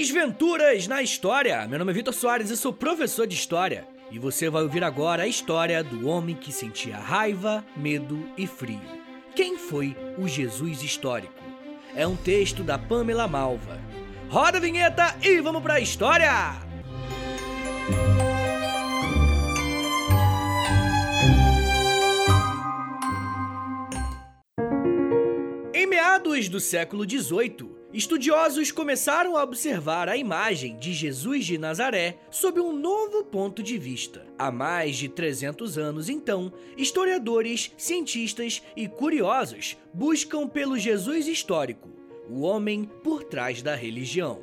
Desventuras na História! Meu nome é Vitor Soares e sou professor de História. E você vai ouvir agora a história do homem que sentia raiva, medo e frio. Quem foi o Jesus histórico? É um texto da Pamela Malva. Roda a vinheta e vamos para a história! Em meados do século XVIII, Estudiosos começaram a observar a imagem de Jesus de Nazaré sob um novo ponto de vista. Há mais de 300 anos, então, historiadores, cientistas e curiosos buscam pelo Jesus histórico, o homem por trás da religião.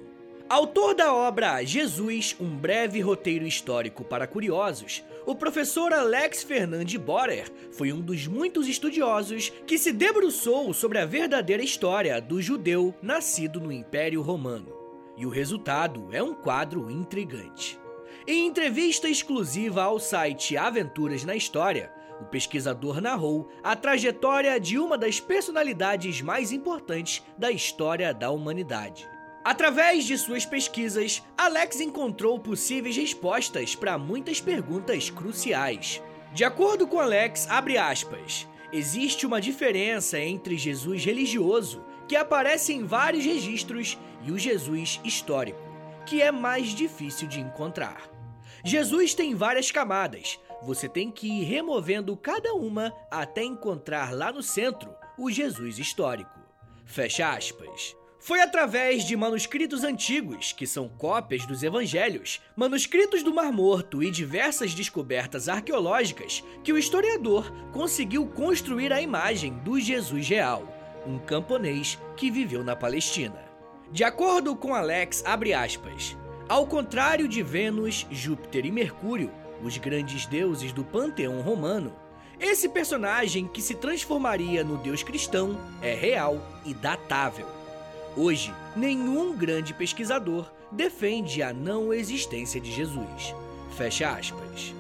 Autor da obra Jesus, um breve roteiro histórico para curiosos, o professor Alex Fernand Borer foi um dos muitos estudiosos que se debruçou sobre a verdadeira história do judeu nascido no Império Romano. E o resultado é um quadro intrigante. Em entrevista exclusiva ao site Aventuras na História, o pesquisador narrou a trajetória de uma das personalidades mais importantes da história da humanidade. Através de suas pesquisas, Alex encontrou possíveis respostas para muitas perguntas cruciais. De acordo com Alex, aspas, existe uma diferença entre Jesus religioso, que aparece em vários registros, e o Jesus histórico, que é mais difícil de encontrar. Jesus tem várias camadas, você tem que ir removendo cada uma até encontrar lá no centro o Jesus histórico. Fecha aspas. Foi através de manuscritos antigos, que são cópias dos evangelhos, manuscritos do Mar Morto e diversas descobertas arqueológicas, que o historiador conseguiu construir a imagem do Jesus real, um camponês que viveu na Palestina. De acordo com Alex, aspas, ao contrário de Vênus, Júpiter e Mercúrio, os grandes deuses do panteão romano, esse personagem que se transformaria no deus cristão é real e datável. Hoje, nenhum grande pesquisador defende a não existência de Jesus. Fecha aspas.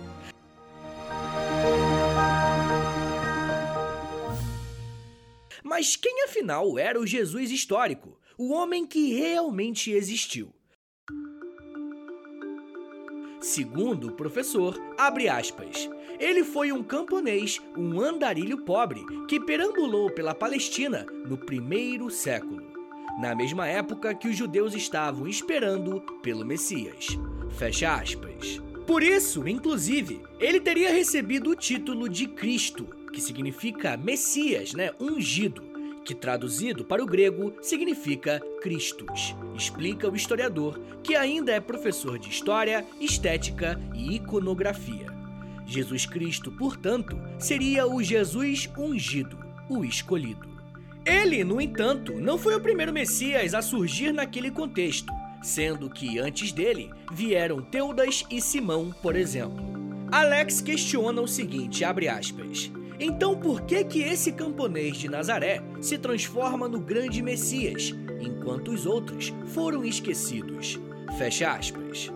Mas quem afinal era o Jesus histórico, o homem que realmente existiu? Segundo o professor, abre aspas, ele foi um camponês, um andarilho pobre, que perambulou pela Palestina no primeiro século na mesma época que os judeus estavam esperando pelo Messias. Fecha aspas. Por isso, inclusive, ele teria recebido o título de Cristo, que significa Messias, né, ungido, que traduzido para o grego significa Christus. Explica o historiador, que ainda é professor de história, estética e iconografia. Jesus Cristo, portanto, seria o Jesus ungido, o escolhido. Ele, no entanto, não foi o primeiro Messias a surgir naquele contexto, sendo que antes dele vieram Teudas e Simão, por exemplo. Alex questiona o seguinte, abre aspas: Então por que que esse camponês de Nazaré se transforma no grande Messias, enquanto os outros foram esquecidos? Fecha aspas.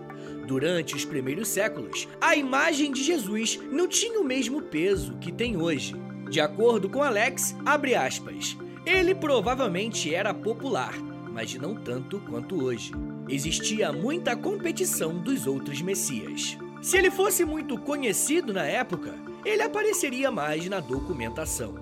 Durante os primeiros séculos, a imagem de Jesus não tinha o mesmo peso que tem hoje. De acordo com Alex, abre aspas, ele provavelmente era popular, mas não tanto quanto hoje. Existia muita competição dos outros messias. Se ele fosse muito conhecido na época, ele apareceria mais na documentação.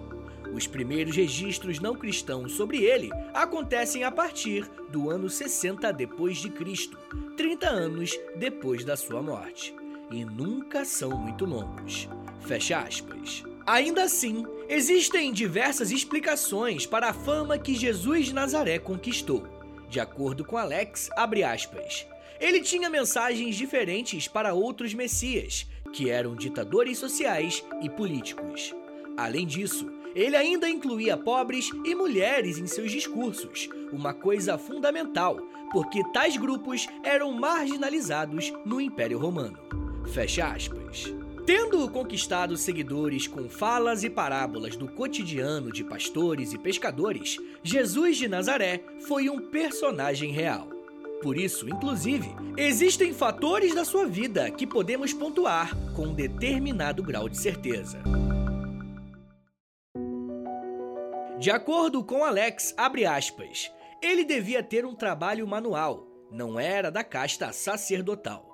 Os primeiros registros não cristãos sobre ele acontecem a partir do ano 60 depois de Cristo, 30 anos depois da sua morte, e nunca são muito longos. Fecha aspas. Ainda assim, existem diversas explicações para a fama que Jesus de Nazaré conquistou. De acordo com Alex, aspas, ele tinha mensagens diferentes para outros messias, que eram ditadores sociais e políticos. Além disso, ele ainda incluía pobres e mulheres em seus discursos, uma coisa fundamental, porque tais grupos eram marginalizados no Império Romano. Fecha aspas. Tendo conquistado seguidores com falas e parábolas do cotidiano de pastores e pescadores, Jesus de Nazaré foi um personagem real. Por isso, inclusive, existem fatores da sua vida que podemos pontuar com um determinado grau de certeza. De acordo com Alex, aspas, ele devia ter um trabalho manual, não era da casta sacerdotal.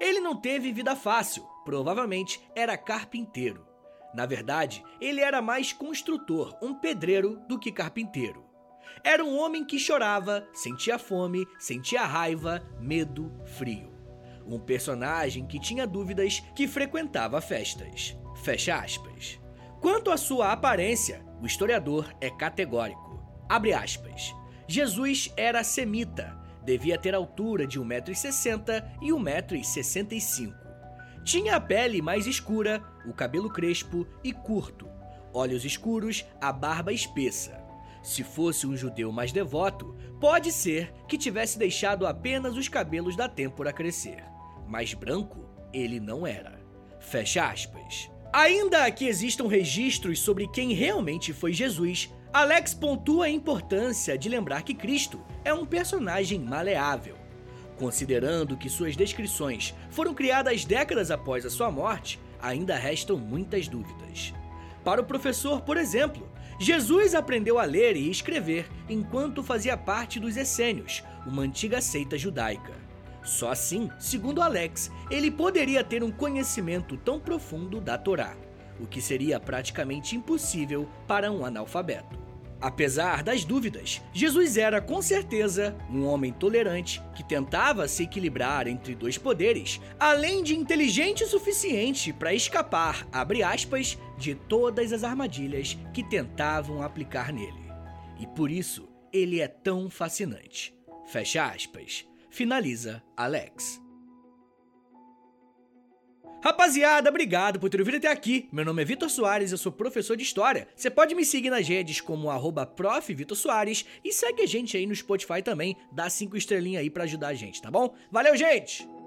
Ele não teve vida fácil, provavelmente era carpinteiro. Na verdade, ele era mais construtor, um pedreiro, do que carpinteiro. Era um homem que chorava, sentia fome, sentia raiva, medo, frio. Um personagem que tinha dúvidas que frequentava festas. Fecha aspas. Quanto à sua aparência, o historiador é categórico. Abre aspas. Jesus era semita, devia ter altura de 1,60m e 1,65m. Tinha a pele mais escura, o cabelo crespo e curto, olhos escuros, a barba espessa. Se fosse um judeu mais devoto, pode ser que tivesse deixado apenas os cabelos da têmpora crescer. Mas branco ele não era. Fecha aspas. Ainda que existam registros sobre quem realmente foi Jesus, Alex pontua a importância de lembrar que Cristo é um personagem maleável. Considerando que suas descrições foram criadas décadas após a sua morte, ainda restam muitas dúvidas. Para o professor, por exemplo, Jesus aprendeu a ler e escrever enquanto fazia parte dos essênios, uma antiga seita judaica. Só assim, segundo Alex, ele poderia ter um conhecimento tão profundo da Torá, o que seria praticamente impossível para um analfabeto. Apesar das dúvidas, Jesus era com certeza um homem tolerante que tentava se equilibrar entre dois poderes, além de inteligente o suficiente para escapar, aspas, de todas as armadilhas que tentavam aplicar nele. E por isso ele é tão fascinante. Fecha aspas. Finaliza Alex. Rapaziada, obrigado por ter ouvido até aqui. Meu nome é Vitor Soares, eu sou professor de História. Você pode me seguir nas redes como arroba e segue a gente aí no Spotify também. Dá cinco estrelinhas aí para ajudar a gente, tá bom? Valeu, gente!